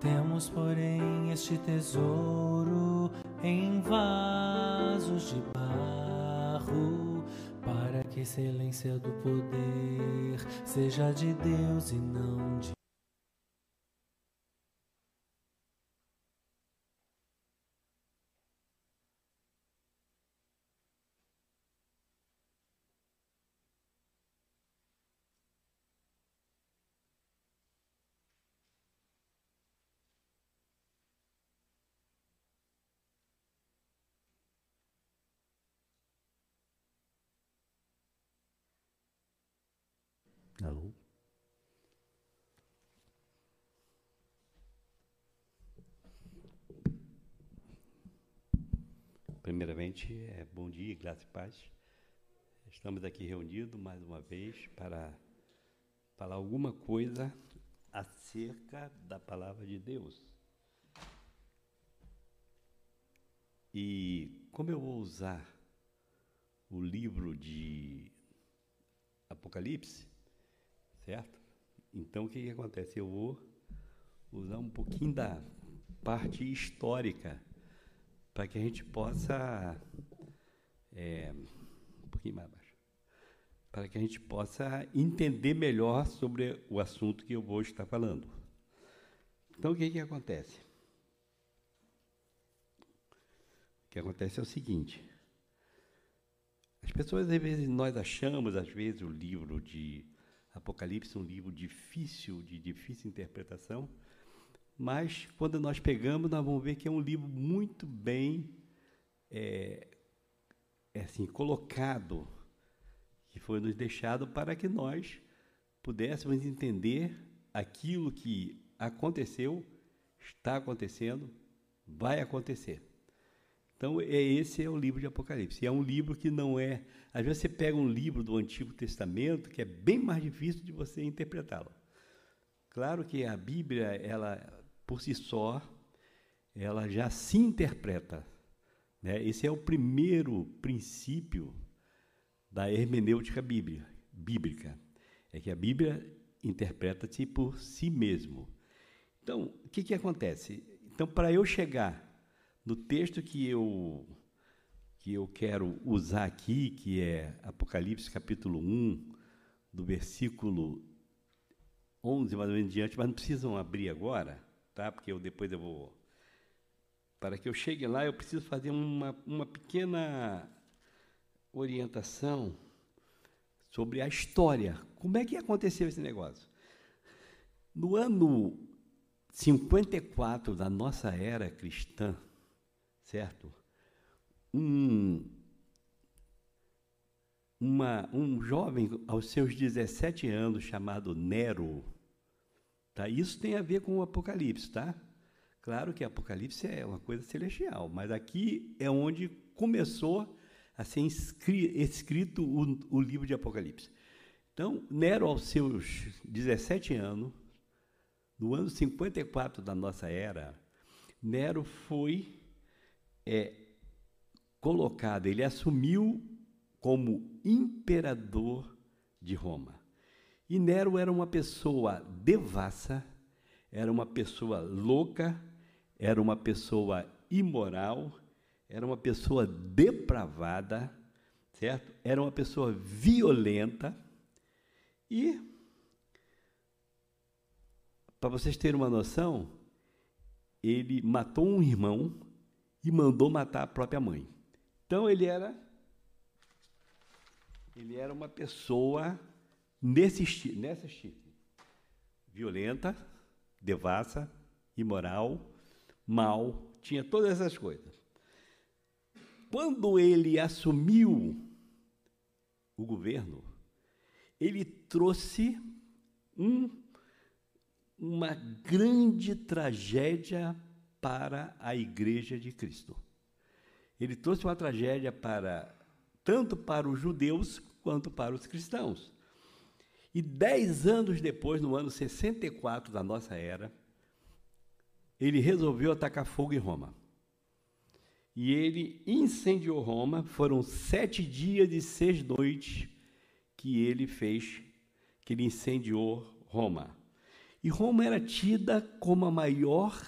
Temos, porém, este tesouro em vasos de barro, para que a excelência do poder seja de Deus e não de Primeiramente, é, bom dia, graça e paz. Estamos aqui reunidos mais uma vez para falar alguma coisa acerca da palavra de Deus. E como eu vou usar o livro de Apocalipse, certo? Então o que, que acontece? Eu vou usar um pouquinho da parte histórica para que a gente possa é, um pouquinho mais baixo, para que a gente possa entender melhor sobre o assunto que eu vou estar falando. Então o que, que acontece? O que acontece é o seguinte. As pessoas, às vezes, nós achamos, às vezes, o livro de Apocalipse um livro difícil, de difícil interpretação, mas quando nós pegamos, nós vamos ver que é um livro muito bem é, é assim, colocado, que foi nos deixado para que nós pudéssemos entender aquilo que aconteceu, está acontecendo, vai acontecer. Então, é, esse é o livro de Apocalipse. É um livro que não é. Às vezes você pega um livro do Antigo Testamento que é bem mais difícil de você interpretá-lo. Claro que a Bíblia, ela, por si só, ela já se interpreta. Né? Esse é o primeiro princípio da hermenêutica bíblica. É que a Bíblia interpreta-se por si mesmo. Então, o que, que acontece? Então, para eu chegar no texto que eu que eu quero usar aqui, que é Apocalipse capítulo 1, do versículo 11 mais ou menos diante, mas não precisam abrir agora, tá? Porque eu depois eu vou para que eu chegue lá, eu preciso fazer uma, uma pequena orientação sobre a história. Como é que aconteceu esse negócio? No ano 54 da nossa era cristã, certo? Um, uma, um jovem aos seus 17 anos chamado Nero, tá? Isso tem a ver com o Apocalipse, tá? Claro que Apocalipse é uma coisa celestial, mas aqui é onde começou a ser escrito o, o livro de Apocalipse. Então, Nero, aos seus 17 anos, no ano 54 da nossa era, Nero foi é colocado, ele assumiu como imperador de Roma. E Nero era uma pessoa devassa, era uma pessoa louca, era uma pessoa imoral, era uma pessoa depravada, certo? Era uma pessoa violenta e para vocês terem uma noção, ele matou um irmão e mandou matar a própria mãe. Então ele era ele era uma pessoa nesse nessa estilo, violenta, devassa, imoral, mal, tinha todas essas coisas. Quando ele assumiu o governo, ele trouxe um, uma grande tragédia para a igreja de Cristo. Ele trouxe uma tragédia para tanto para os judeus quanto para os cristãos. E dez anos depois, no ano 64 da nossa era, ele resolveu atacar fogo em Roma. E ele incendiou Roma. Foram sete dias e seis noites que ele fez, que ele incendiou Roma. E Roma era tida como a maior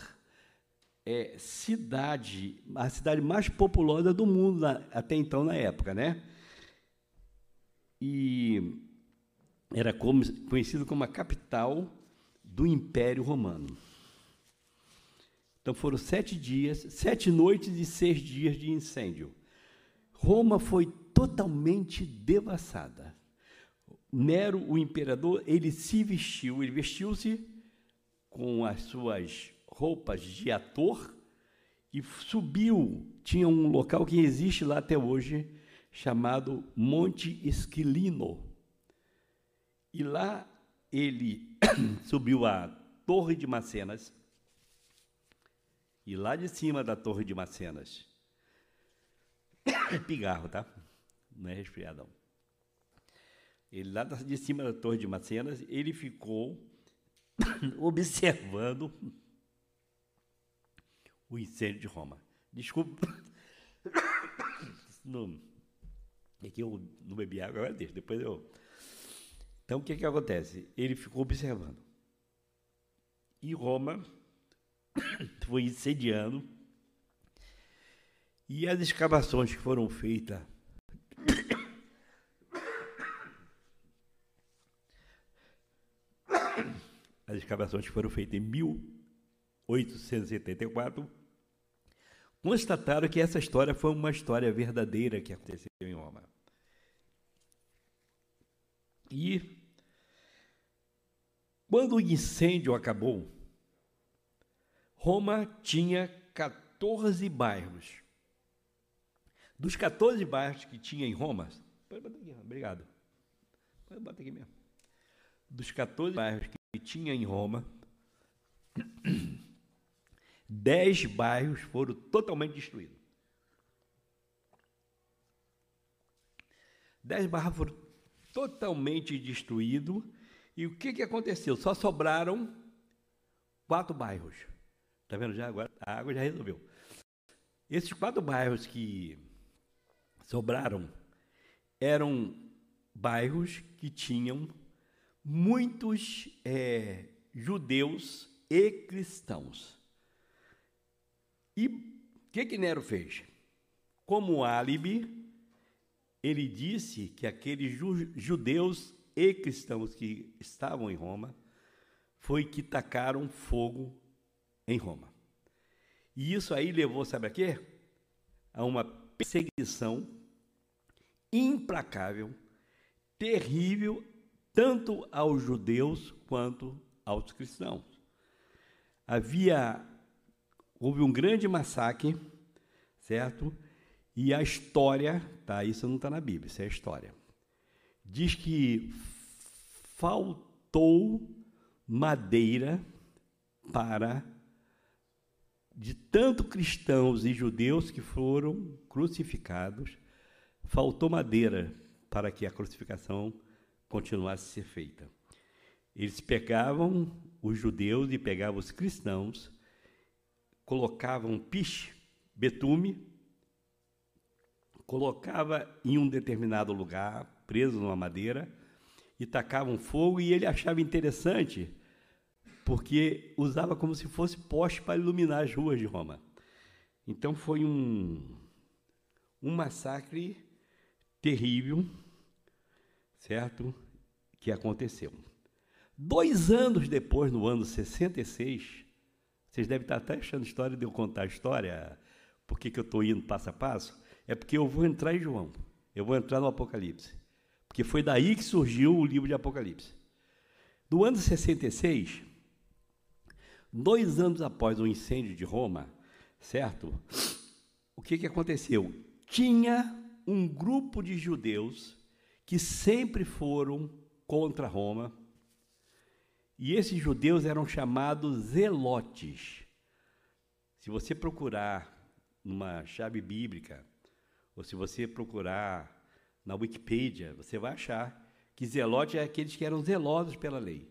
é, cidade, a cidade mais populosa do mundo até então na época, né? E era como, conhecido como a capital do Império Romano. Então foram sete dias, sete noites e seis dias de incêndio. Roma foi totalmente devassada. Nero, o imperador, ele se vestiu, ele vestiu-se com as suas roupas de ator e subiu. Tinha um local que existe lá até hoje, chamado Monte Esquilino. E lá ele subiu a Torre de Macenas. E lá de cima da Torre de Macenas, pigarro, tá? Não é resfriadão. Ele lá de cima da Torre de Macenas, ele ficou observando o incêndio de Roma. Desculpa. Não, é que eu não bebi água, agora deixa, depois eu. Então, o que, que acontece? Ele ficou observando. E Roma foi incendiando. E as escavações que foram feitas. As escavações que foram feitas em 1874 constataram que essa história foi uma história verdadeira que aconteceu em Roma. E quando o incêndio acabou, Roma tinha 14 bairros. Dos 14 bairros que tinha em Roma, pode botar aqui, obrigado. Pode botar aqui mesmo. Dos 14 bairros que tinha em Roma, Dez bairros foram totalmente destruídos. Dez bairros foram totalmente destruídos. E o que, que aconteceu? Só sobraram quatro bairros. Está vendo já? Agora a água já resolveu. Esses quatro bairros que sobraram eram bairros que tinham muitos é, judeus e cristãos. E o que, que Nero fez? Como álibi, ele disse que aqueles judeus e cristãos que estavam em Roma foi que tacaram fogo em Roma. E isso aí levou, sabe a quê? A uma perseguição implacável, terrível, tanto aos judeus quanto aos cristãos. Havia houve um grande massacre, certo? E a história, tá? Isso não está na Bíblia, isso é a história. Diz que faltou madeira para de tanto cristãos e judeus que foram crucificados, faltou madeira para que a crucificação continuasse a ser feita. Eles pegavam os judeus e pegavam os cristãos colocavam piche, betume, colocava em um determinado lugar, preso numa madeira, e tacavam fogo, e ele achava interessante, porque usava como se fosse poste para iluminar as ruas de Roma. Então foi um, um massacre terrível, certo? Que aconteceu. Dois anos depois, no ano 66, vocês devem estar até achando história de eu contar a história, por que, eu estou indo passo a passo. É porque eu vou entrar em João, eu vou entrar no Apocalipse. Porque foi daí que surgiu o livro de Apocalipse. No ano 66, dois anos após o incêndio de Roma, certo? O que, que aconteceu? Tinha um grupo de judeus que sempre foram contra Roma, e esses judeus eram chamados zelotes. Se você procurar numa chave bíblica, ou se você procurar na Wikipedia, você vai achar que zelote é aqueles que eram zelosos pela lei.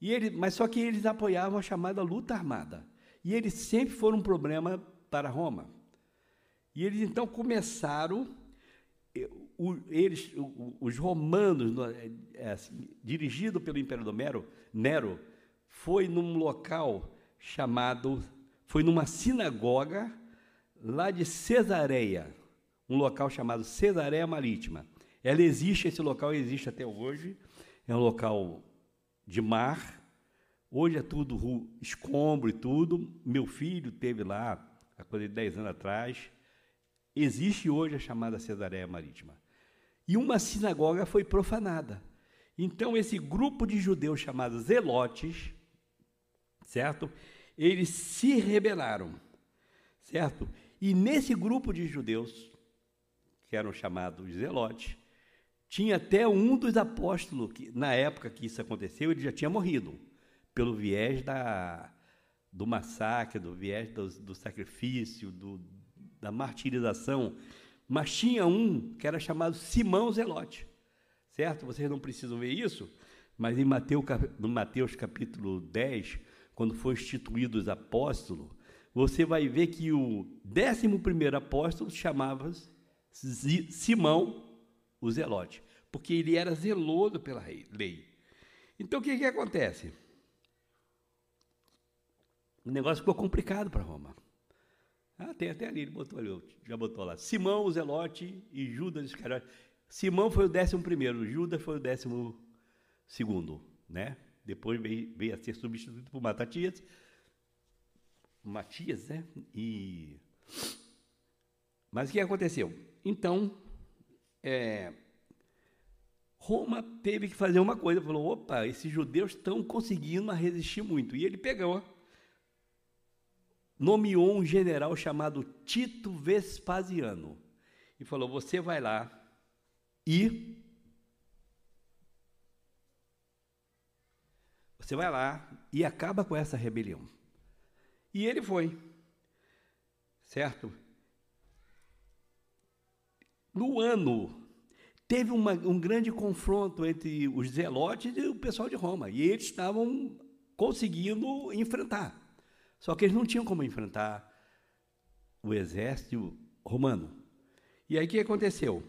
E ele, mas só que eles apoiavam a chamada luta armada. E eles sempre foram um problema para Roma. E eles então começaram o, eles, os romanos, é, é, assim, dirigido pelo imperador Nero, Nero, foi num local chamado, foi numa sinagoga lá de Cesareia, um local chamado Cesareia Marítima. Ela existe, esse local existe até hoje, é um local de mar. Hoje é tudo escombro e tudo. Meu filho teve lá há coisa de 10 anos atrás. Existe hoje a chamada Cesareia Marítima. E uma sinagoga foi profanada. Então, esse grupo de judeus chamados Zelotes, certo? Eles se rebelaram, certo? E nesse grupo de judeus, que eram chamados Zelotes, tinha até um dos apóstolos, que na época que isso aconteceu, ele já tinha morrido, pelo viés da, do massacre, do viés do, do sacrifício, do, da martirização. Mas tinha um que era chamado Simão Zelote, certo? Vocês não precisam ver isso, mas em Mateus, no Mateus capítulo 10, quando foi instituído os apóstolos, você vai ver que o décimo primeiro apóstolo chamava-se Simão o zelote, porque ele era zeloso pela lei. Então o que, que acontece? O negócio ficou complicado para Roma. Ah, tem até ali, ele botou ali, já botou lá. Simão, o Zelote e Judas Iscariote. Simão foi o décimo primeiro, Judas foi o décimo segundo, né? Depois veio, veio a ser substituído por Matatias. Matias, né? E... Mas o que aconteceu? Então, é, Roma teve que fazer uma coisa, falou: opa, esses judeus estão conseguindo resistir muito. E ele pegou, nomeou um general chamado Tito Vespasiano e falou: você vai lá e. Você vai lá e acaba com essa rebelião. E ele foi, certo? No ano, teve uma, um grande confronto entre os zelotes e o pessoal de Roma, e eles estavam conseguindo enfrentar. Só que eles não tinham como enfrentar o exército romano. E aí o que aconteceu?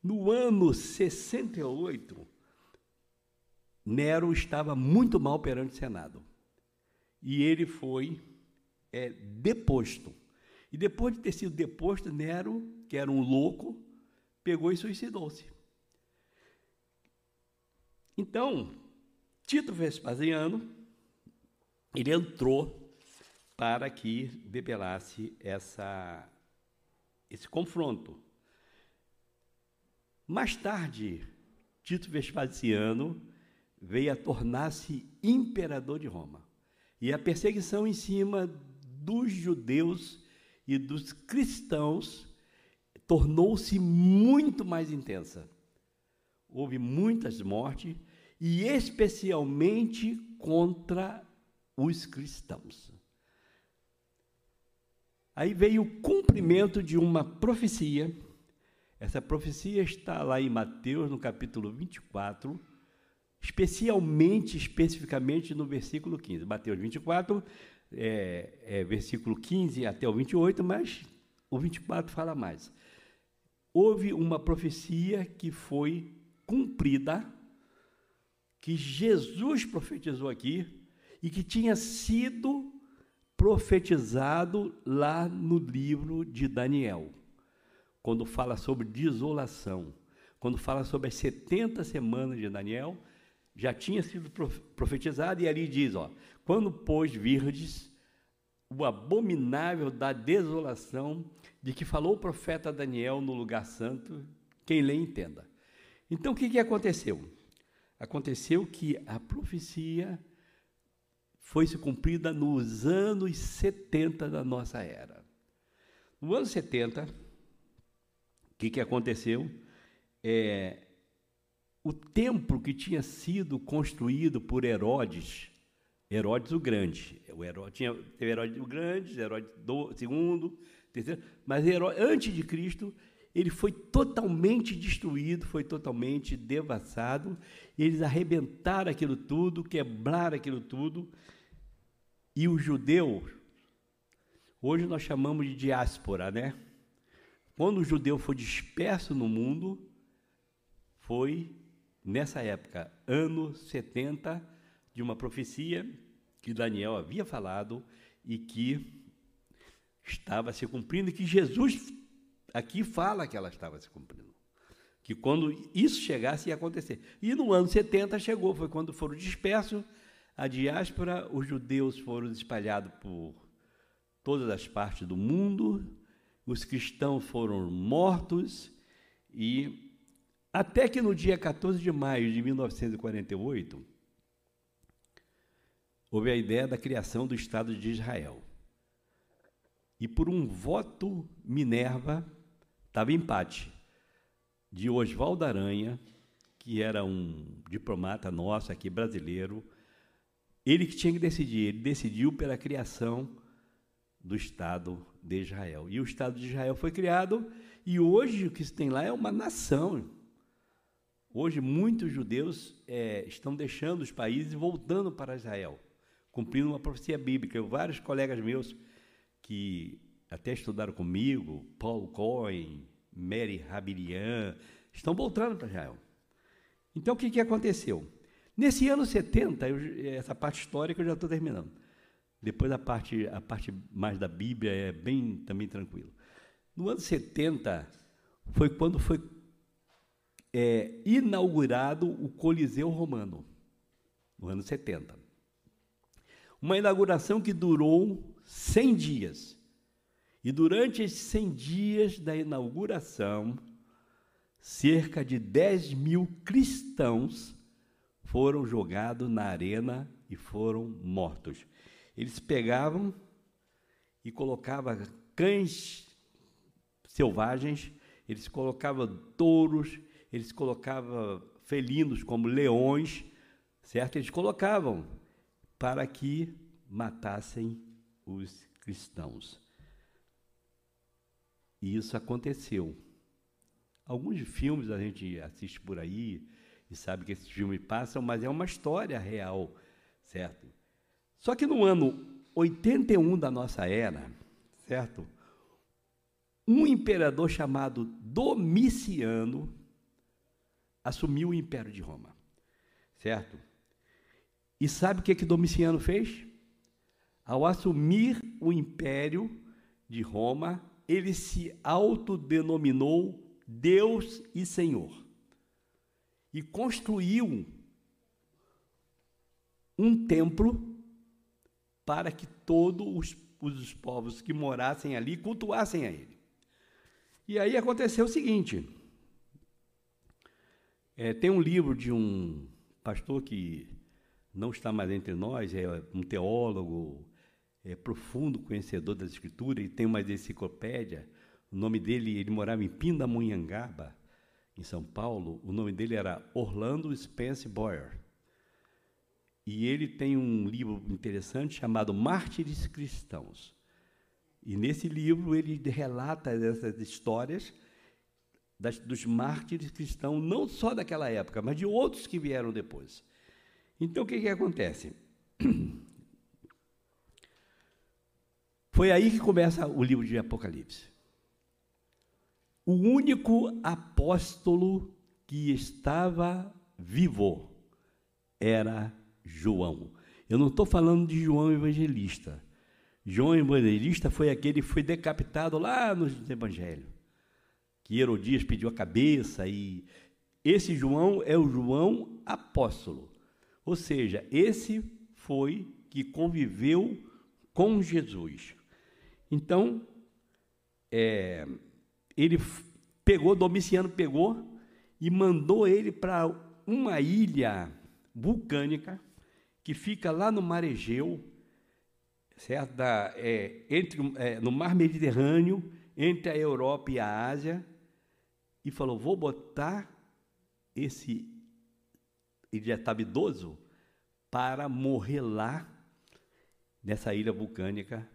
No ano 68, Nero estava muito mal perante o Senado. E ele foi é, deposto. E depois de ter sido deposto, Nero, que era um louco, pegou e suicidou-se. Então, Tito Vespasiano, ele entrou para que debelasse essa, esse confronto. Mais tarde, Tito Vespasiano veio a tornar-se imperador de Roma. E a perseguição em cima dos judeus e dos cristãos tornou-se muito mais intensa. Houve muitas mortes, e especialmente contra os cristãos. Aí veio o cumprimento de uma profecia. Essa profecia está lá em Mateus, no capítulo 24, especialmente, especificamente no versículo 15. Mateus 24, é, é, versículo 15 até o 28, mas o 24 fala mais. Houve uma profecia que foi cumprida, que Jesus profetizou aqui e que tinha sido profetizado lá no livro de Daniel, quando fala sobre desolação, quando fala sobre as 70 semanas de Daniel, já tinha sido profetizado e ali diz, ó, quando pois virdes o abominável da desolação de que falou o profeta Daniel no lugar santo, quem lê entenda. Então o que, que aconteceu? Aconteceu que a profecia foi se cumprida nos anos 70 da nossa era. No ano 70, o que, que aconteceu? É, o templo que tinha sido construído por Herodes, Herodes o Grande, o Herodes, tinha, Herodes o Grande, Herodes terceiro, mas antes de Cristo, ele foi totalmente destruído, foi totalmente devassado, eles arrebentaram aquilo tudo, quebraram aquilo tudo, e o judeu, hoje nós chamamos de diáspora, né? Quando o judeu foi disperso no mundo, foi nessa época, ano 70, de uma profecia que Daniel havia falado e que estava se cumprindo, e que Jesus aqui fala que ela estava se cumprindo. Que quando isso chegasse ia acontecer. E no ano 70 chegou, foi quando foram dispersos a diáspora, os judeus foram espalhados por todas as partes do mundo, os cristãos foram mortos e até que no dia 14 de maio de 1948 houve a ideia da criação do Estado de Israel. E por um voto Minerva, estava empate, de Oswaldo Aranha, que era um diplomata nosso aqui brasileiro, ele que tinha que decidir, ele decidiu pela criação do Estado de Israel. E o Estado de Israel foi criado, e hoje o que se tem lá é uma nação. Hoje muitos judeus é, estão deixando os países e voltando para Israel, cumprindo uma profecia bíblica. Eu, vários colegas meus que até estudaram comigo, Paul Cohen, Mary Habilian, estão voltando para Israel. Então, o que, que aconteceu? Nesse ano 70, eu, essa parte histórica eu já estou terminando. Depois a parte, a parte mais da Bíblia é bem também tranquilo. No ano 70 foi quando foi é, inaugurado o Coliseu Romano, no ano 70. Uma inauguração que durou 100 dias. E durante esses 100 dias da inauguração, cerca de 10 mil cristãos foram jogados na arena e foram mortos. Eles pegavam e colocavam cães selvagens, eles colocavam touros, eles colocavam felinos como leões, certo? Eles colocavam para que matassem os cristãos. E isso aconteceu. Alguns filmes a gente assiste por aí e sabe que esses filmes passam, mas é uma história real, certo? Só que no ano 81 da nossa era, certo? Um imperador chamado Domiciano assumiu o Império de Roma, certo? E sabe o que que Domiciano fez? Ao assumir o Império de Roma, ele se autodenominou Deus e Senhor. E construiu um templo para que todos os, os povos que morassem ali cultuassem a ele. E aí aconteceu o seguinte: é, tem um livro de um pastor que não está mais entre nós, é um teólogo, é profundo conhecedor das escrituras e tem uma enciclopédia. O nome dele, ele morava em Pindamonhangaba, em São Paulo. O nome dele era Orlando Spence Boyer. E ele tem um livro interessante chamado Mártires Cristãos. E nesse livro ele relata essas histórias das, dos mártires cristãos, não só daquela época, mas de outros que vieram depois. Então o que, que acontece? Foi aí que começa o livro de Apocalipse. O único apóstolo que estava vivo era João. Eu não estou falando de João Evangelista. João Evangelista foi aquele que foi decapitado lá nos Evangelhos, que Herodias pediu a cabeça e esse João é o João apóstolo. Ou seja, esse foi que conviveu com Jesus. Então, é, ele pegou, Domiciano pegou e mandou ele para uma ilha vulcânica que fica lá no mar Egeu, certo? Da, é, entre, é, no mar Mediterrâneo, entre a Europa e a Ásia, e falou: vou botar esse. Ele já estava idoso para morrer lá, nessa ilha vulcânica.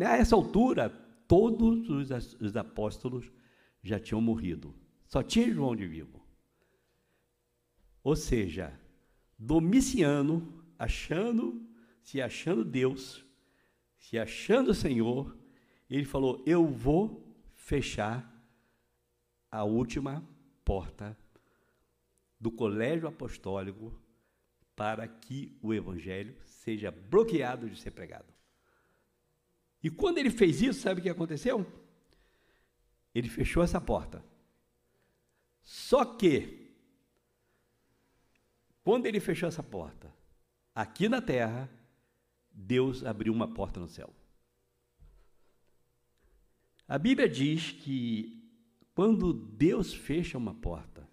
A essa altura, todos os, os apóstolos já tinham morrido. Só tinha João de vivo. Ou seja, Domiciano, achando, se achando Deus, se achando Senhor, ele falou: Eu vou fechar a última porta do colégio apostólico para que o evangelho seja bloqueado de ser pregado. E quando ele fez isso, sabe o que aconteceu? Ele fechou essa porta. Só que, quando ele fechou essa porta, aqui na terra, Deus abriu uma porta no céu. A Bíblia diz que quando Deus fecha uma porta,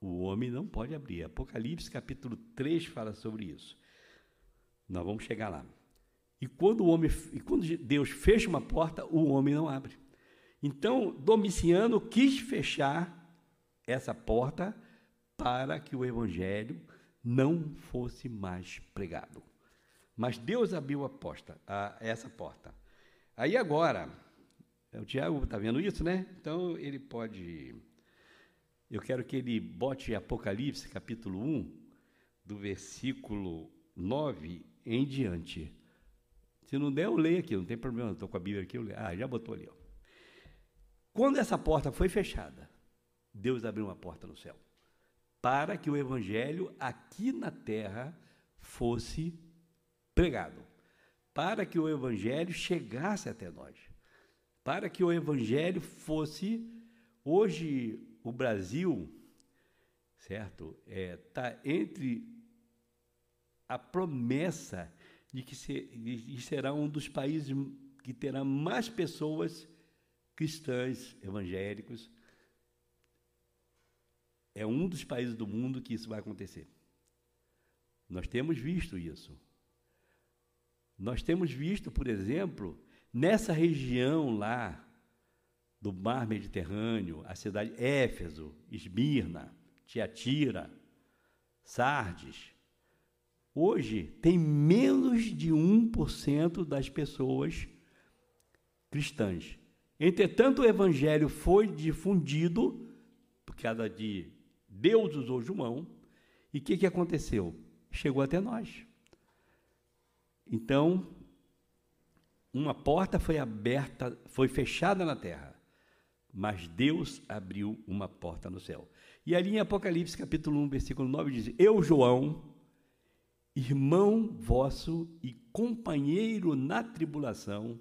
o homem não pode abrir. Apocalipse capítulo 3 fala sobre isso. Nós vamos chegar lá. E quando o homem, e quando Deus fecha uma porta, o homem não abre. Então, Domiciano quis fechar essa porta para que o evangelho não fosse mais pregado. Mas Deus abriu a, porta, a essa porta. Aí agora, o Tiago está vendo isso, né? Então ele pode. Eu quero que ele bote Apocalipse, capítulo 1, do versículo 9 em diante. Se não der, eu leio aqui, não tem problema, estou com a Bíblia aqui, eu leio. Ah, já botou ali. Ó. Quando essa porta foi fechada, Deus abriu uma porta no céu para que o evangelho aqui na terra fosse pregado, para que o evangelho chegasse até nós para que o evangelho fosse hoje o Brasil, certo? É, tá entre a promessa de que, de será um dos países que terá mais pessoas cristãs, evangélicos. É um dos países do mundo que isso vai acontecer. Nós temos visto isso. Nós temos visto, por exemplo, Nessa região lá do mar Mediterrâneo, a cidade Éfeso, Esmirna, Tiatira, Sardes, hoje tem menos de 1% das pessoas cristãs. Entretanto, o evangelho foi difundido por causa de Deus usou João, e o que, que aconteceu? Chegou até nós. Então, uma porta foi aberta, foi fechada na terra, mas Deus abriu uma porta no céu. E ali em Apocalipse capítulo 1, versículo 9 diz: Eu, João, irmão vosso e companheiro na tribulação,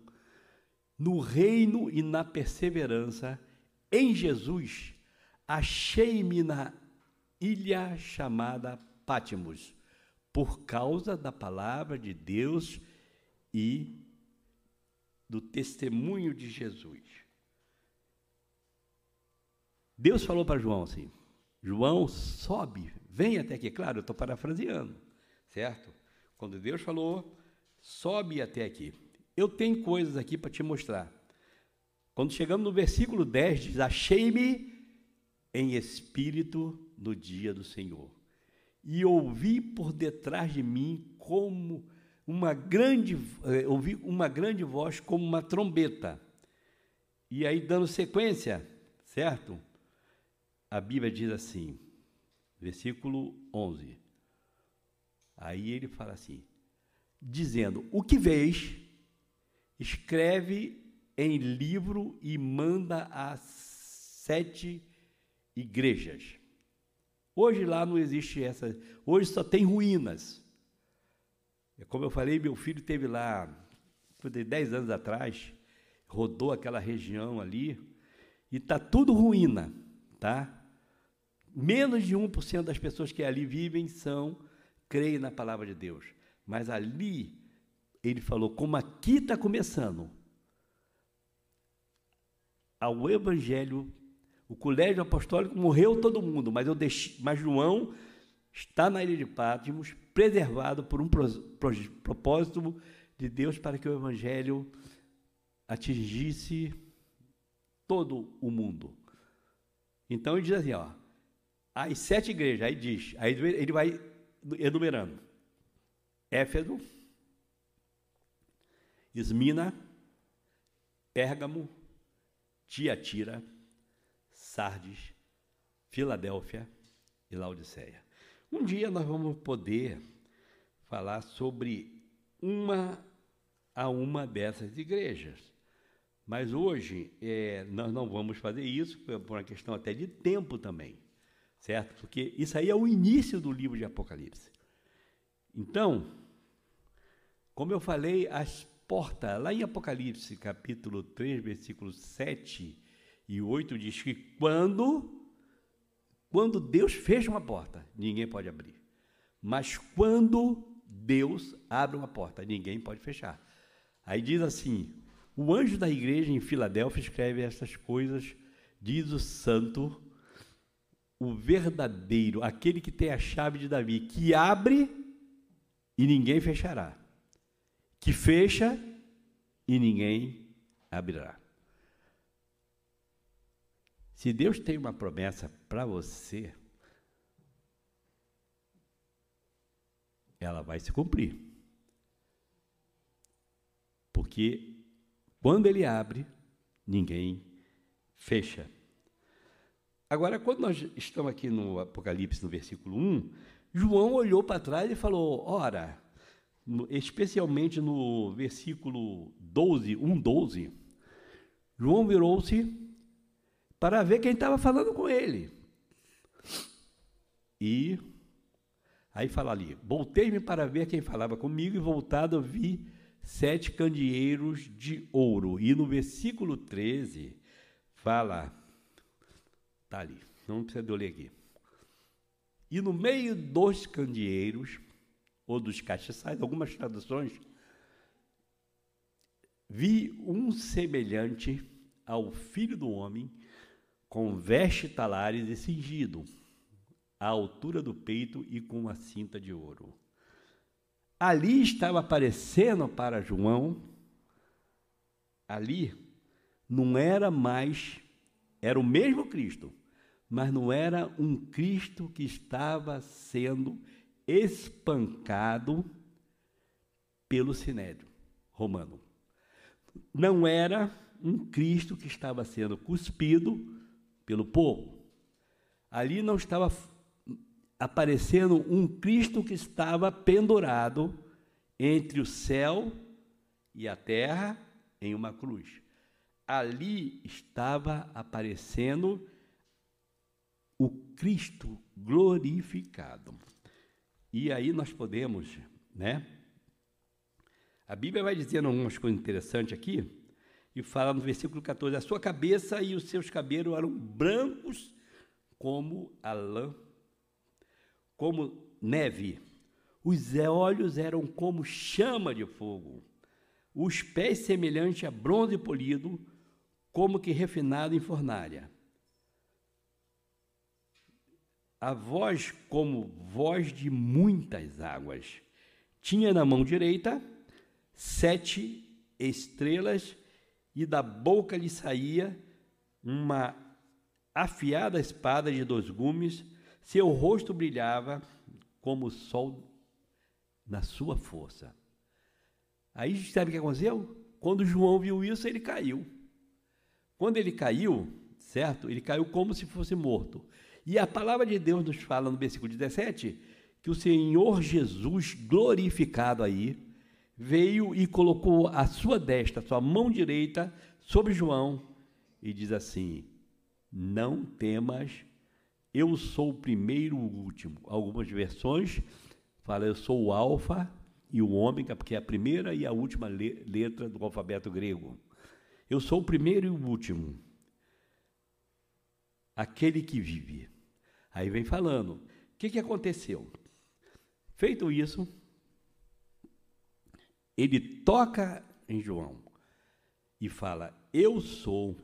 no reino e na perseverança, em Jesus, achei-me na ilha chamada Pátimos, por causa da palavra de Deus e do testemunho de Jesus. Deus falou para João assim: João, sobe, vem até aqui. Claro, eu estou parafraseando, certo? Quando Deus falou, sobe até aqui. Eu tenho coisas aqui para te mostrar. Quando chegamos no versículo 10, diz: Achei-me em espírito no dia do Senhor, e ouvi por detrás de mim como uma grande, eh, ouvi uma grande voz como uma trombeta. E aí, dando sequência, certo? A Bíblia diz assim, versículo 11. Aí ele fala assim: dizendo: O que vês, escreve em livro e manda às sete igrejas. Hoje lá não existe essa, hoje só tem ruínas. É como eu falei, meu filho teve lá, 10 anos atrás, rodou aquela região ali, e está tudo ruína, tá? Menos de 1% das pessoas que ali vivem são, creem na palavra de Deus. Mas ali, ele falou, como aqui está começando, ao Evangelho, o colégio apostólico morreu todo mundo, mas, eu deixei, mas João está na ilha de Patmos, preservado por um propósito de Deus para que o Evangelho atingisse todo o mundo. Então ele diz assim, ó, as sete igrejas, aí diz, aí ele vai enumerando. Éfeso, Esmina, Pérgamo, Tiatira, Sardes, Filadélfia e Laodiceia. Um dia nós vamos poder falar sobre uma a uma dessas igrejas. Mas hoje é, nós não vamos fazer isso, por uma questão até de tempo também. Certo? Porque isso aí é o início do livro de Apocalipse. Então, como eu falei, as portas, lá em Apocalipse, capítulo 3, versículos 7 e 8, diz que quando quando Deus fecha uma porta, ninguém pode abrir. Mas quando Deus abre uma porta, ninguém pode fechar. Aí diz assim: o anjo da igreja em Filadélfia escreve essas coisas, diz o santo, o verdadeiro, aquele que tem a chave de Davi, que abre e ninguém fechará, que fecha e ninguém abrirá. Se Deus tem uma promessa para você, ela vai se cumprir. Porque quando ele abre, ninguém fecha. Agora, quando nós estamos aqui no Apocalipse, no versículo 1, João olhou para trás e falou: Ora, especialmente no versículo 12, 1, 12, João virou-se para ver quem estava falando com ele. E aí fala ali: voltei-me para ver quem falava comigo, e voltado vi sete candeeiros de ouro. E no versículo 13 fala, está ali, não precisa de eu ler aqui. E no meio dos candeeiros, ou dos castiçais, algumas traduções, vi um semelhante ao filho do homem, com veste talares e cingido, à altura do peito e com uma cinta de ouro. Ali estava aparecendo para João, ali não era mais, era o mesmo Cristo, mas não era um Cristo que estava sendo espancado pelo sinédrio romano. Não era um Cristo que estava sendo cuspido pelo povo. Ali não estava aparecendo um Cristo que estava pendurado entre o céu e a terra em uma cruz. Ali estava aparecendo o Cristo glorificado. E aí nós podemos, né? A Bíblia vai dizendo algumas coisas interessantes aqui e fala no versículo 14: A sua cabeça e os seus cabelos eram brancos como a lã, como neve. Os olhos eram como chama de fogo. Os pés semelhantes a bronze polido, como que refinado em fornalha. A voz como voz de muitas águas. Tinha na mão direita sete estrelas e da boca lhe saía uma afiada espada de dois gumes, seu rosto brilhava como o sol na sua força. Aí sabe o que aconteceu? Quando João viu isso, ele caiu. Quando ele caiu, certo? Ele caiu como se fosse morto. E a palavra de Deus nos fala no versículo 17 que o Senhor Jesus glorificado aí, veio e colocou a sua destra, a sua mão direita, sobre João e diz assim: Não temas, eu sou o primeiro e o último. Algumas versões falam eu sou o Alfa e o Ômega, porque é a primeira e a última letra do alfabeto grego. Eu sou o primeiro e o último, aquele que vive. Aí vem falando: o que, que aconteceu? Feito isso, ele toca em João e fala: Eu sou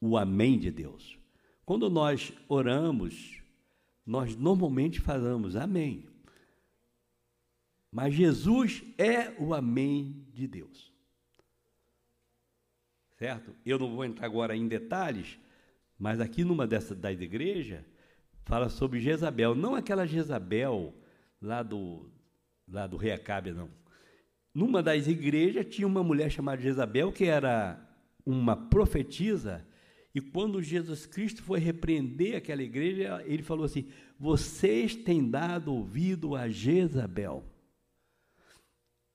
o Amém de Deus. Quando nós oramos, nós normalmente falamos Amém. Mas Jesus é o Amém de Deus. Certo? Eu não vou entrar agora em detalhes, mas aqui numa dessas das igrejas, fala sobre Jezabel. Não aquela Jezabel lá do, lá do rei Acabe, não numa das igrejas tinha uma mulher chamada Jezabel, que era uma profetisa, e quando Jesus Cristo foi repreender aquela igreja, ele falou assim: Vocês têm dado ouvido a Jezabel.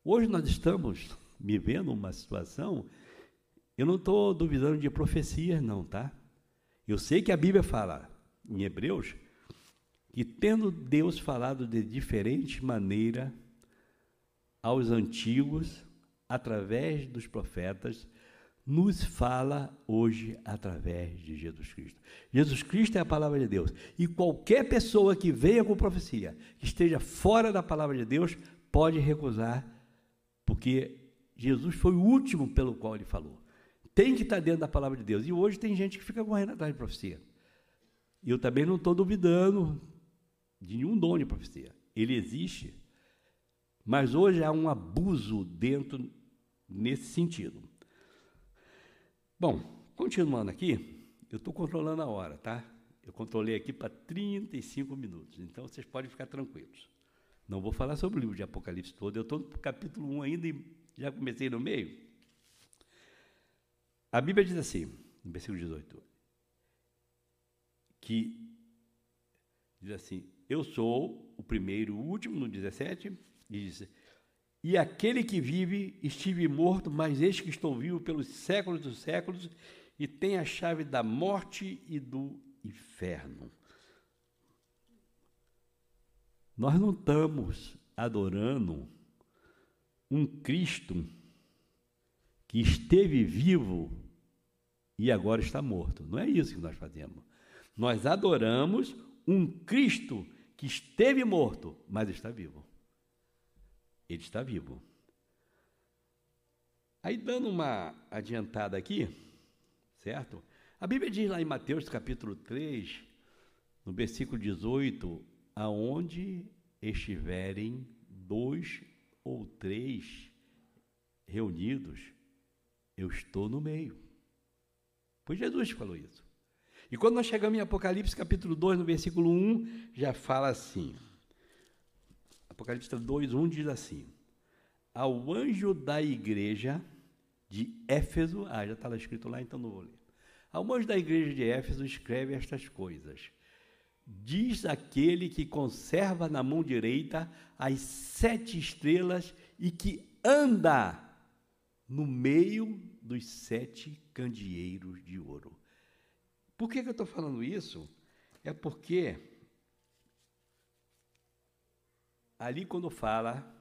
Hoje nós estamos vivendo uma situação, eu não estou duvidando de profecias, não, tá? Eu sei que a Bíblia fala em Hebreus que tendo Deus falado de diferente maneira aos antigos, através dos profetas, nos fala hoje através de Jesus Cristo. Jesus Cristo é a palavra de Deus. E qualquer pessoa que venha com profecia, que esteja fora da palavra de Deus, pode recusar, porque Jesus foi o último pelo qual ele falou. Tem que estar dentro da palavra de Deus. E hoje tem gente que fica correndo atrás de profecia. E eu também não estou duvidando de nenhum dom de profecia. Ele existe. Mas hoje há um abuso dentro nesse sentido. Bom, continuando aqui, eu estou controlando a hora, tá? Eu controlei aqui para 35 minutos, então vocês podem ficar tranquilos. Não vou falar sobre o livro de Apocalipse todo, eu estou no capítulo 1 ainda e já comecei no meio. A Bíblia diz assim, no versículo 18, que diz assim: Eu sou o primeiro o último, no 17, e diz: E aquele que vive, estive morto, mas eis que estou vivo pelos séculos dos séculos, e tem a chave da morte e do inferno. Nós não estamos adorando um Cristo que esteve vivo e agora está morto. Não é isso que nós fazemos. Nós adoramos um Cristo que esteve morto, mas está vivo. Ele está vivo. Aí, dando uma adiantada aqui, certo? A Bíblia diz lá em Mateus capítulo 3, no versículo 18, aonde estiverem dois ou três reunidos, eu estou no meio. Foi Jesus que falou isso. E quando nós chegamos em Apocalipse capítulo 2, no versículo 1, já fala assim. Apocalipse 2, 1 diz assim: Ao anjo da igreja de Éfeso, ah, já está lá escrito lá, então não vou ler. Ao anjo da igreja de Éfeso escreve estas coisas. Diz aquele que conserva na mão direita as sete estrelas e que anda no meio dos sete candeeiros de ouro. Por que, que eu estou falando isso? É porque ali quando fala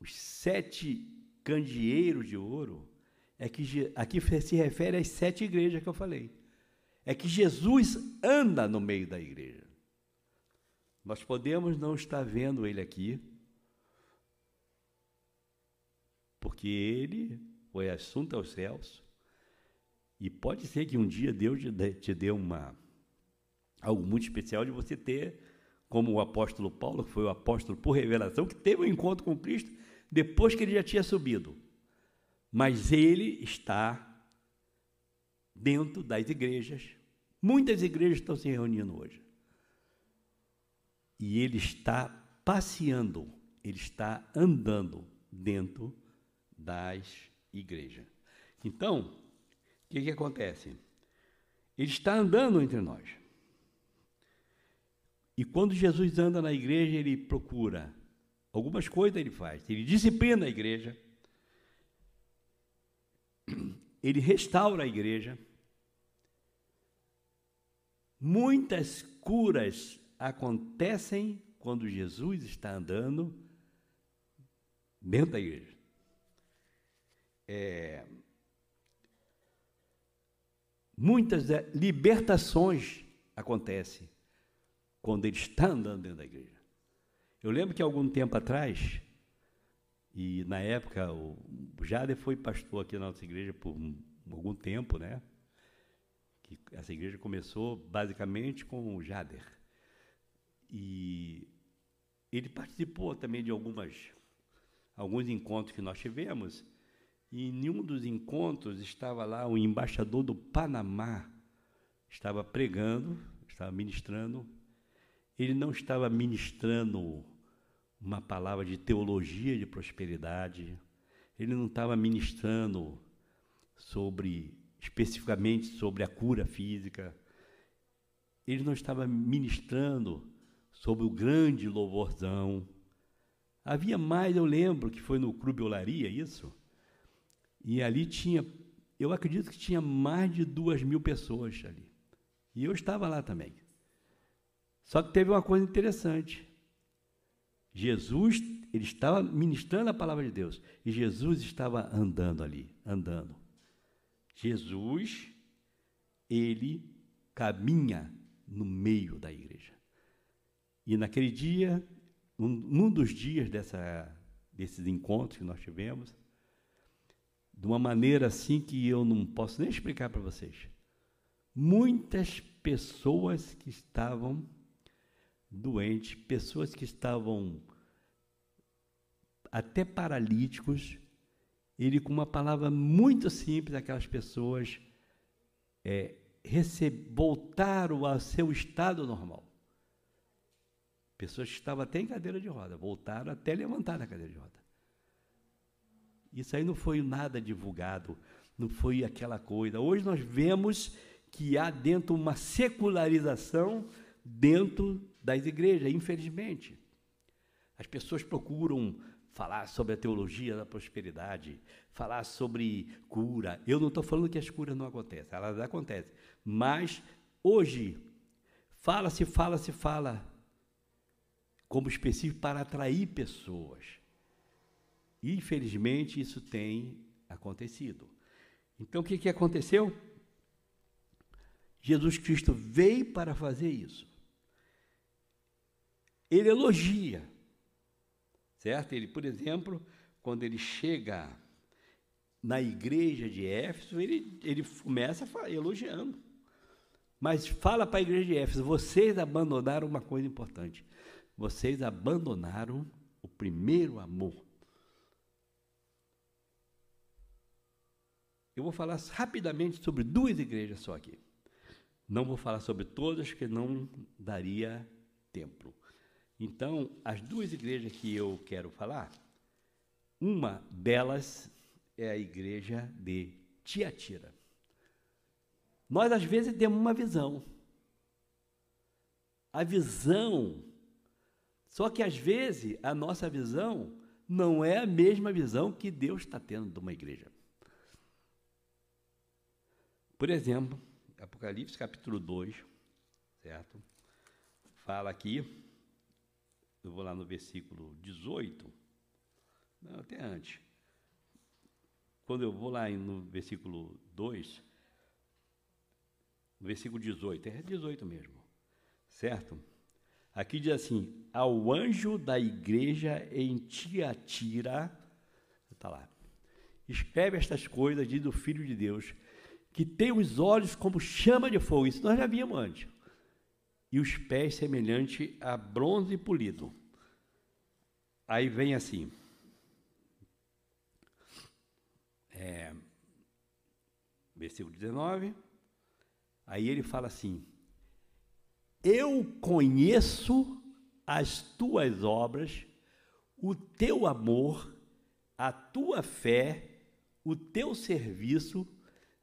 os sete candeeiros de ouro, é que aqui se refere às sete igrejas que eu falei. É que Jesus anda no meio da igreja. Nós podemos não estar vendo ele aqui, porque ele foi assunto aos céus, e pode ser que um dia Deus te dê uma, algo muito especial de você ter, como o apóstolo Paulo, que foi o apóstolo por revelação, que teve um encontro com Cristo depois que ele já tinha subido. Mas ele está dentro das igrejas. Muitas igrejas estão se reunindo hoje. E ele está passeando, ele está andando dentro das igrejas. Então, o que, que acontece? Ele está andando entre nós. E quando Jesus anda na igreja, ele procura algumas coisas ele faz. Ele disciplina a igreja. Ele restaura a igreja. Muitas curas acontecem quando Jesus está andando dentro da igreja. É, Muitas libertações acontecem quando ele está andando dentro da igreja. Eu lembro que algum tempo atrás, e na época o Jader foi pastor aqui na nossa igreja por um, algum tempo, né? Que essa igreja começou basicamente com o Jader. E ele participou também de algumas alguns encontros que nós tivemos e em nenhum dos encontros estava lá o embaixador do Panamá, estava pregando, estava ministrando. Ele não estava ministrando uma palavra de teologia de prosperidade. Ele não estava ministrando sobre especificamente sobre a cura física. Ele não estava ministrando sobre o grande louvorzão. Havia mais, eu lembro que foi no Clube Olaria isso, e ali tinha, eu acredito que tinha mais de duas mil pessoas ali. E eu estava lá também. Só que teve uma coisa interessante. Jesus, ele estava ministrando a palavra de Deus e Jesus estava andando ali, andando. Jesus, ele caminha no meio da igreja. E naquele dia, num, num dos dias dessa, desses encontros que nós tivemos, de uma maneira assim que eu não posso nem explicar para vocês. Muitas pessoas que estavam doentes, pessoas que estavam até paralíticos, ele com uma palavra muito simples, aquelas pessoas é, voltaram ao seu estado normal. Pessoas que estavam até em cadeira de roda, voltaram até levantar da cadeira de roda. Isso aí não foi nada divulgado, não foi aquela coisa. Hoje nós vemos que há dentro uma secularização dentro das igrejas, infelizmente. As pessoas procuram falar sobre a teologia da prosperidade, falar sobre cura. Eu não estou falando que as curas não acontecem, elas acontecem. Mas hoje, fala-se, fala-se, fala como específico para atrair pessoas. Infelizmente, isso tem acontecido. Então, o que, que aconteceu? Jesus Cristo veio para fazer isso. Ele elogia, certo? Ele, por exemplo, quando ele chega na igreja de Éfeso, ele, ele começa elogiando. Mas fala para a igreja de Éfeso: vocês abandonaram uma coisa importante. Vocês abandonaram o primeiro amor. Eu vou falar rapidamente sobre duas igrejas só aqui. Não vou falar sobre todas, que não daria tempo. Então, as duas igrejas que eu quero falar, uma delas é a igreja de Tiatira. Nós, às vezes, temos uma visão. A visão, só que às vezes a nossa visão não é a mesma visão que Deus está tendo de uma igreja. Por exemplo, Apocalipse capítulo 2, certo? Fala aqui, eu vou lá no versículo 18, não, até antes. Quando eu vou lá no versículo 2, no versículo 18, é 18 mesmo, certo? Aqui diz assim: Ao anjo da igreja em Tiatira, está lá, escreve estas coisas, diz o Filho de Deus que tem os olhos como chama de fogo, isso nós já vimos antes, e os pés semelhante a bronze polido. Aí vem assim, é, versículo 19, aí ele fala assim: Eu conheço as tuas obras, o teu amor, a tua fé, o teu serviço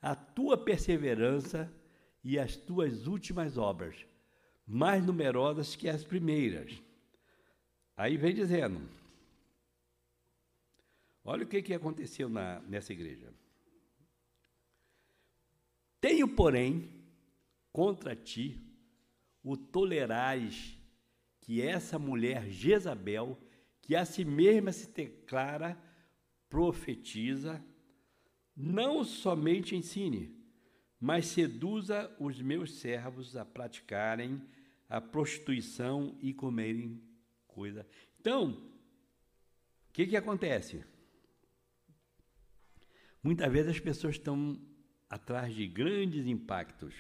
a tua perseverança e as tuas últimas obras, mais numerosas que as primeiras. Aí vem dizendo: olha o que, que aconteceu na, nessa igreja. Tenho, porém, contra ti o tolerares que essa mulher Jezabel, que a si mesma se declara, profetiza, não somente ensine, mas seduza os meus servos a praticarem a prostituição e comerem coisa. Então, o que, que acontece? Muitas vezes as pessoas estão atrás de grandes impactos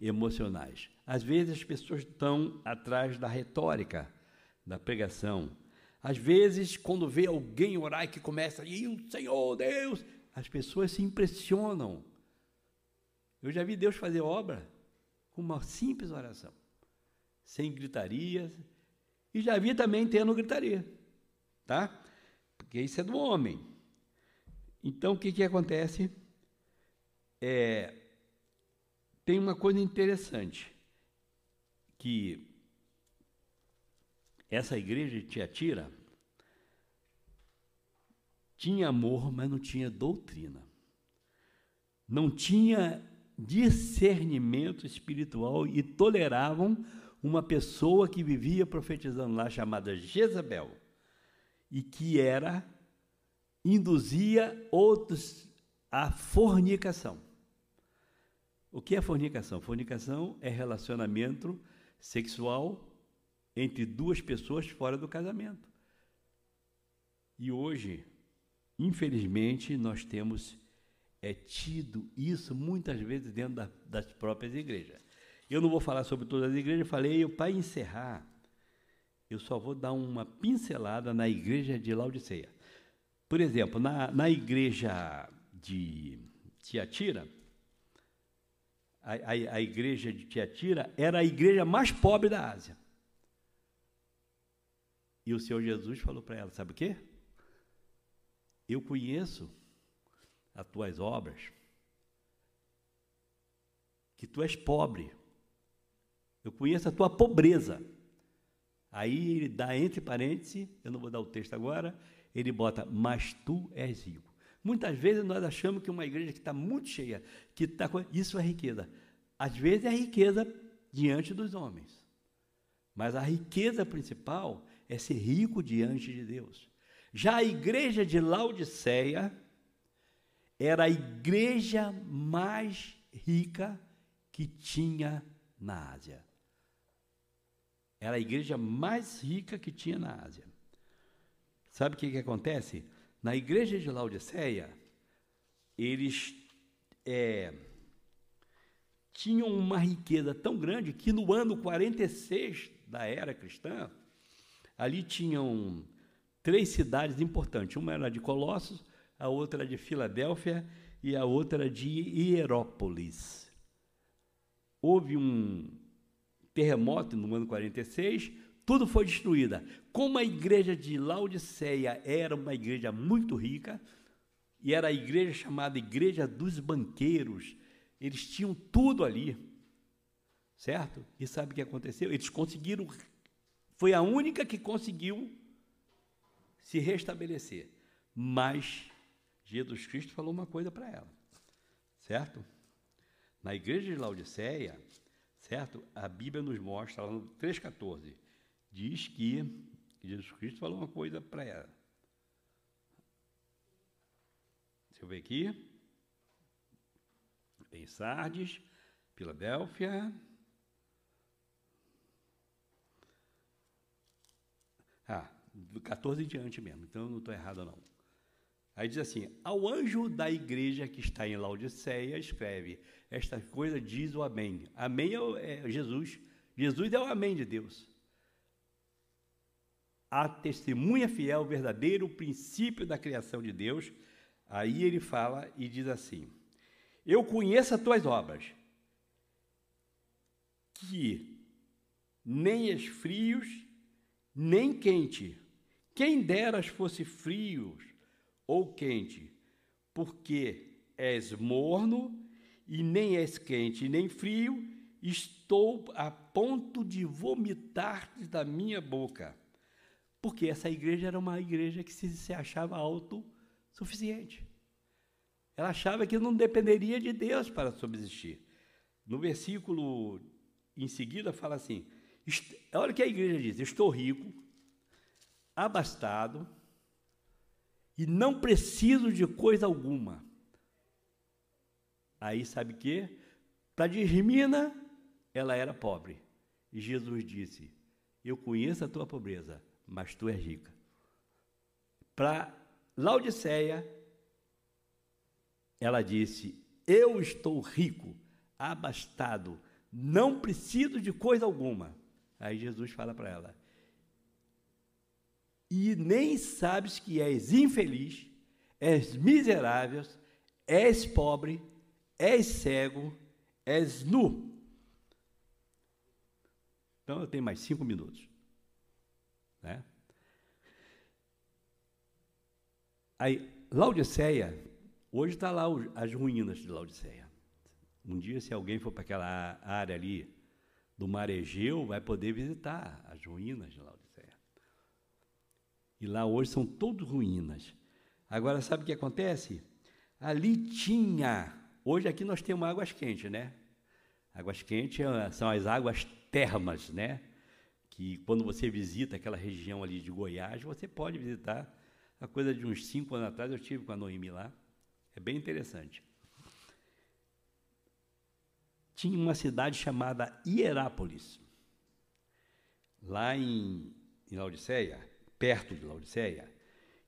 emocionais. Às vezes as pessoas estão atrás da retórica, da pregação. Às vezes, quando vê alguém orar e que começa, e o Senhor Deus, as pessoas se impressionam. Eu já vi Deus fazer obra com uma simples oração, sem gritaria, e já vi também tendo gritaria, tá? Porque isso é do homem. Então, o que, que acontece? É, tem uma coisa interessante, que essa igreja de Tiatira, tinha amor, mas não tinha doutrina. Não tinha discernimento espiritual e toleravam uma pessoa que vivia profetizando lá, chamada Jezabel, e que era, induzia outros à fornicação. O que é fornicação? Fornicação é relacionamento sexual entre duas pessoas fora do casamento. E hoje, infelizmente, nós temos é, tido isso muitas vezes dentro da, das próprias igrejas. Eu não vou falar sobre todas as igrejas, falei, para encerrar, eu só vou dar uma pincelada na igreja de Laodiceia. Por exemplo, na, na igreja de Tiatira, a, a, a igreja de Tiatira era a igreja mais pobre da Ásia. E o Senhor Jesus falou para ela: Sabe o quê? Eu conheço as tuas obras, que tu és pobre. Eu conheço a tua pobreza. Aí ele dá entre parênteses, eu não vou dar o texto agora, ele bota, mas tu és rico. Muitas vezes nós achamos que uma igreja que está muito cheia, que está isso é riqueza. Às vezes é riqueza diante dos homens. Mas a riqueza principal é ser rico diante de Deus. Já a igreja de Laodiceia era a igreja mais rica que tinha na Ásia. Era a igreja mais rica que tinha na Ásia. Sabe o que, que acontece? Na igreja de Laodiceia, eles é, tinham uma riqueza tão grande que no ano 46 da era cristã, ali tinham três cidades importantes. Uma era de Colossos, a outra de Filadélfia e a outra de Hierópolis. Houve um terremoto no ano 46, tudo foi destruído. Como a igreja de Laodiceia era uma igreja muito rica, e era a igreja chamada Igreja dos Banqueiros, eles tinham tudo ali, certo? E sabe o que aconteceu? Eles conseguiram, foi a única que conseguiu se restabelecer. Mas Jesus Cristo falou uma coisa para ela, certo? Na igreja de Laodiceia, certo? A Bíblia nos mostra, lá no 3,14, diz que Jesus Cristo falou uma coisa para ela. Deixa eu ver aqui. Em Sardes, Filadélfia. Ah, do 14 em diante mesmo, então eu não estou errado não. Aí diz assim: Ao anjo da igreja que está em Laodiceia, escreve: Esta coisa diz o Amém. Amém é, é Jesus. Jesus é o Amém de Deus a testemunha fiel, verdadeiro, o princípio da criação de Deus. Aí ele fala e diz assim: Eu conheço as tuas obras, que nem és frios, nem quente. Quem deras fosse frios ou quente, porque és morno e nem és quente nem frio, estou a ponto de vomitar-te da minha boca porque essa igreja era uma igreja que se, se achava autossuficiente. Ela achava que não dependeria de Deus para subsistir. No versículo em seguida fala assim: olha o que a igreja diz: Estou rico, abastado e não preciso de coisa alguma. Aí sabe que? Para Dirmina, ela era pobre. E Jesus disse: Eu conheço a tua pobreza mas tu és rica. Para Laodiceia, ela disse: Eu estou rico, abastado, não preciso de coisa alguma. Aí Jesus fala para ela: E nem sabes que és infeliz, és miserável, és pobre, és cego, és nu. Então eu tenho mais cinco minutos. Né? Aí, Laodiceia, hoje está lá as ruínas de Laodiceia. Um dia, se alguém for para aquela área ali do Mar Egeu, vai poder visitar as ruínas de Laodiceia. E lá hoje são todas ruínas. Agora, sabe o que acontece? Ali tinha, hoje aqui nós temos águas quentes, né? Águas quentes é, são as águas termas, né? Que quando você visita aquela região ali de Goiás, você pode visitar. A coisa de uns cinco anos atrás eu tive com a Noemi lá. É bem interessante. Tinha uma cidade chamada Hierápolis, lá em, em Laodiceia, perto de Laodiceia,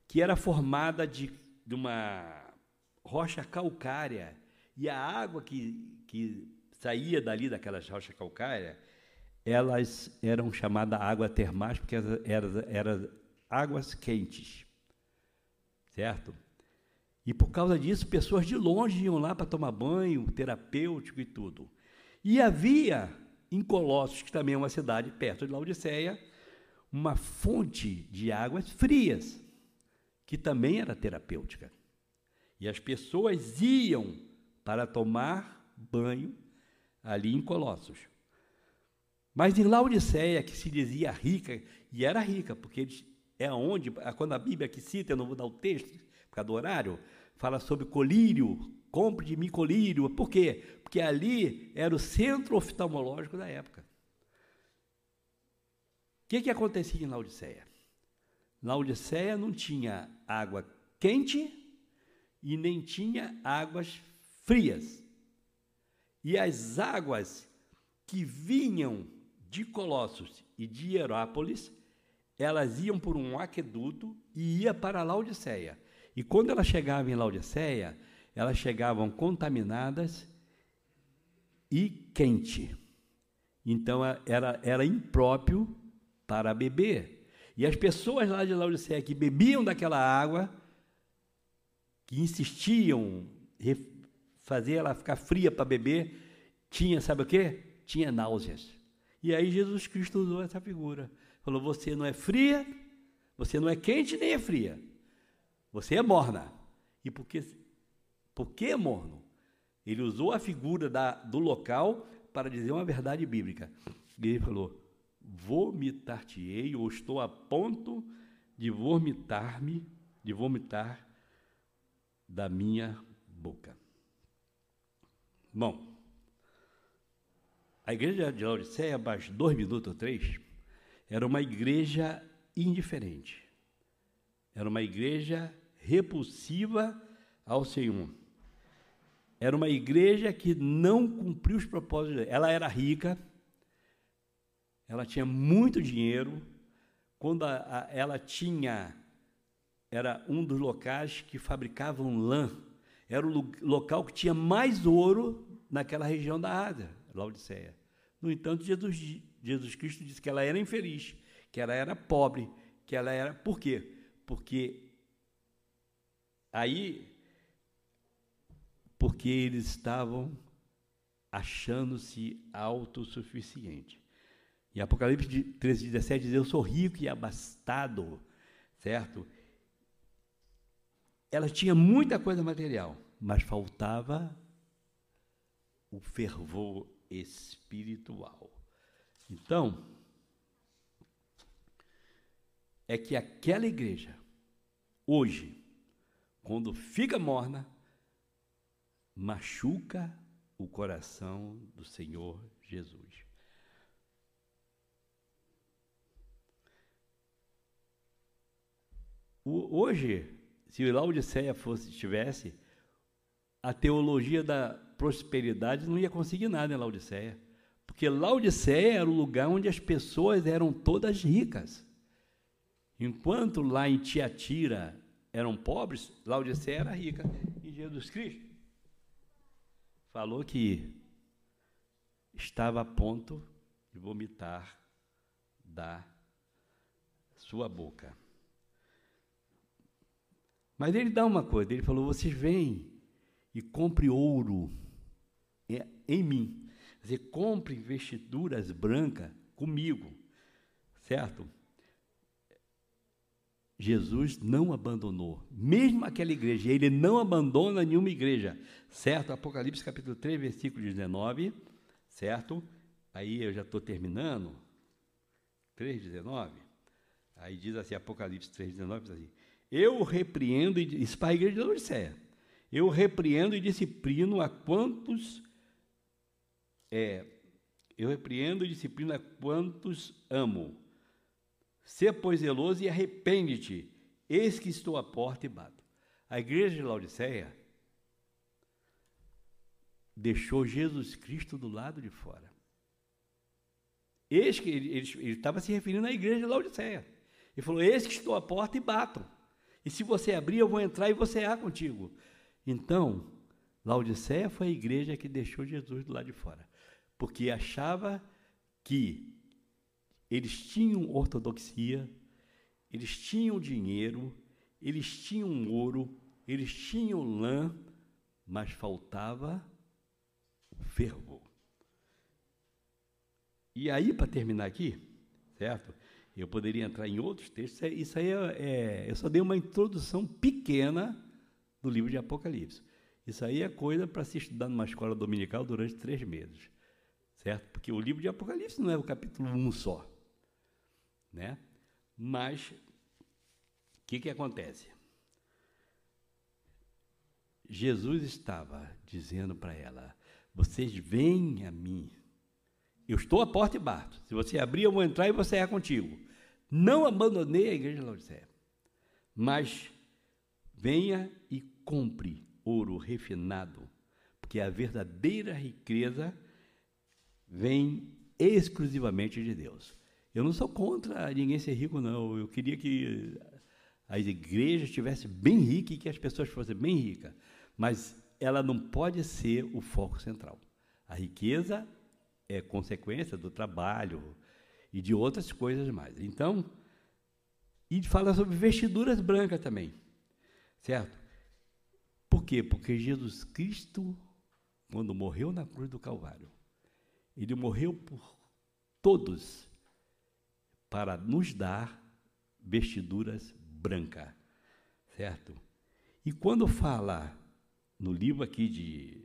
que era formada de, de uma rocha calcária e a água que, que saía dali daquela rocha calcária, elas eram chamadas água termais porque eram, eram, eram águas quentes, certo? E por causa disso, pessoas de longe iam lá para tomar banho terapêutico e tudo. E havia em Colossos, que também é uma cidade perto de Laodiceia, uma fonte de águas frias, que também era terapêutica. E as pessoas iam para tomar banho ali em Colossos. Mas em Laodiceia, que se dizia rica, e era rica, porque é onde, quando a Bíblia que cita, eu não vou dar o texto, por causa do horário, fala sobre colírio, compre de mim colírio. Por quê? Porque ali era o centro oftalmológico da época. O que, que acontecia em Laodiceia? Laodiceia não tinha água quente e nem tinha águas frias. E as águas que vinham de Colossos e de Hierápolis, elas iam por um aqueduto e ia para Laodiceia. E quando elas chegavam em Laodiceia, elas chegavam contaminadas e quente. Então era, era impróprio para beber. E as pessoas lá de Laodiceia que bebiam daquela água, que insistiam em fazer ela ficar fria para beber, tinha, sabe o quê? Tinha náuseas. E aí Jesus Cristo usou essa figura. Falou: você não é fria, você não é quente nem é fria. Você é morna. E por que, por que é morno? Ele usou a figura da, do local para dizer uma verdade bíblica. E ele falou: vomitar-te-ei, ou estou a ponto de vomitar-me, de vomitar da minha boca. Bom, a igreja de Laodiceia, abaixo dois minutos ou três, era uma igreja indiferente. Era uma igreja repulsiva ao Senhor. Era uma igreja que não cumpriu os propósitos. Ela era rica, ela tinha muito dinheiro. Quando a, a, ela tinha era um dos locais que fabricavam lã. Era o local que tinha mais ouro naquela região da Ásia, Laodiceia. No entanto, Jesus, Jesus Cristo disse que ela era infeliz, que ela era pobre, que ela era. Por quê? Porque aí. Porque eles estavam achando-se autossuficiente. E Apocalipse 13, 17 diz: Eu sou rico e abastado, certo? Ela tinha muita coisa material, mas faltava o fervor espiritual. Então, é que aquela igreja, hoje, quando fica morna, machuca o coração do Senhor Jesus. Hoje, se Laodiceia fosse, tivesse, a teologia da prosperidade não ia conseguir nada em Laodiceia. Porque Laodiceia era o lugar onde as pessoas eram todas ricas. Enquanto lá em Tiatira eram pobres, Laodiceia era rica. E Jesus Cristo falou que estava a ponto de vomitar da sua boca. Mas ele dá uma coisa, ele falou: vocês vêm e compre ouro em mim. Quer dizer, compre vestiduras brancas comigo, certo? Jesus não abandonou, mesmo aquela igreja, ele não abandona nenhuma igreja, certo? Apocalipse capítulo 3, versículo 19, certo? Aí eu já estou terminando, 3,19, aí diz assim, Apocalipse 3,19, diz assim, eu repreendo, isso para a igreja de Laodiceia, eu repreendo e disciplino a quantos é: Eu repreendo e disciplina quantos amo. Sê, pois, zeloso e arrepende-te. Eis que estou à porta e bato. A igreja de Laodiceia deixou Jesus Cristo do lado de fora. Eis que ele estava se referindo à igreja de Laodiceia. Ele falou: Eis que estou à porta e bato. E se você abrir, eu vou entrar e você há contigo. Então, Laodiceia foi a igreja que deixou Jesus do lado de fora, porque achava que eles tinham ortodoxia, eles tinham dinheiro, eles tinham ouro, eles tinham lã, mas faltava fervor. E aí, para terminar aqui, certo? Eu poderia entrar em outros textos, é, isso aí é, é, eu só dei uma introdução pequena do livro de Apocalipse. Isso aí é coisa para se estudar numa escola dominical durante três meses, certo? Porque o livro de Apocalipse não é o capítulo 1 só, né? Mas, o que, que acontece? Jesus estava dizendo para ela: Vocês vêm a mim. Eu estou à porta e bato. Se você abrir, eu vou entrar e você é contigo. Não abandonei a igreja de Laodiceia. Mas venha e compre ouro refinado, porque a verdadeira riqueza vem exclusivamente de Deus. Eu não sou contra ninguém ser rico, não. Eu queria que as igrejas estivessem bem ricas e que as pessoas fossem bem ricas. Mas ela não pode ser o foco central. A riqueza é consequência do trabalho e de outras coisas mais. Então, e fala sobre vestiduras brancas também, certo? Por quê? Porque Jesus Cristo, quando morreu na cruz do Calvário, ele morreu por todos para nos dar vestiduras brancas, certo? E quando fala no livro aqui de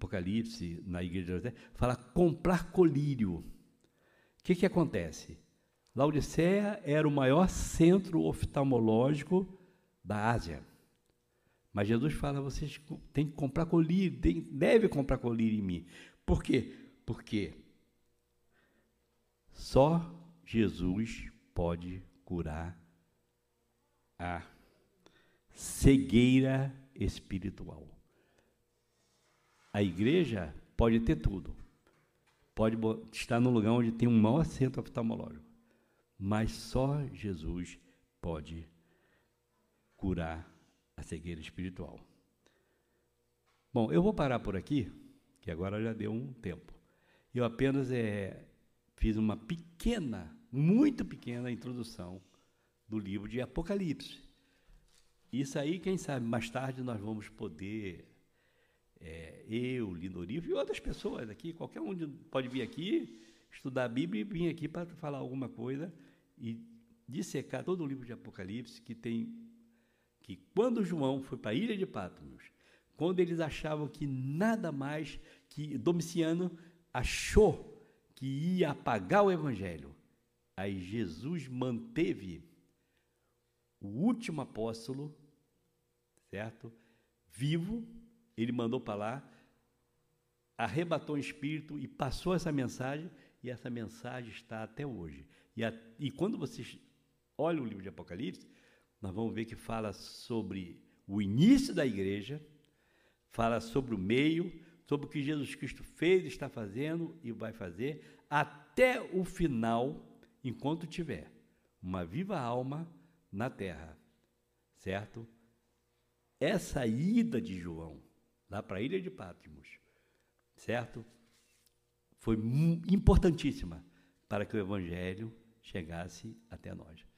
Apocalipse, na igreja de fala comprar colírio. O que, que acontece? Laodiceia era o maior centro oftalmológico da Ásia. Mas Jesus fala: vocês têm que comprar colírio, tem, deve comprar colírio em mim. Por quê? Porque só Jesus pode curar a cegueira espiritual. A igreja pode ter tudo. Pode estar no lugar onde tem um maior centro oftalmológico. Mas só Jesus pode curar a cegueira espiritual. Bom, eu vou parar por aqui, que agora já deu um tempo. Eu apenas é, fiz uma pequena, muito pequena introdução do livro de Apocalipse. Isso aí, quem sabe, mais tarde nós vamos poder, é, eu, Lindorivo e outras pessoas aqui, qualquer um pode vir aqui, estudar a Bíblia e vir aqui para falar alguma coisa e dissecar todo o livro de Apocalipse, que tem que quando João foi para a ilha de Patmos, quando eles achavam que nada mais, que Domiciano achou que ia apagar o evangelho, aí Jesus manteve o último apóstolo, certo? Vivo, ele mandou para lá, arrebatou o espírito e passou essa mensagem, e essa mensagem está até hoje. E, a, e quando vocês olham o livro de Apocalipse, nós vamos ver que fala sobre o início da igreja, fala sobre o meio, sobre o que Jesus Cristo fez, está fazendo e vai fazer, até o final, enquanto tiver uma viva alma na terra, certo? Essa ida de João lá para a ilha de Patmos, certo? Foi importantíssima para que o evangelho chegasse até nós.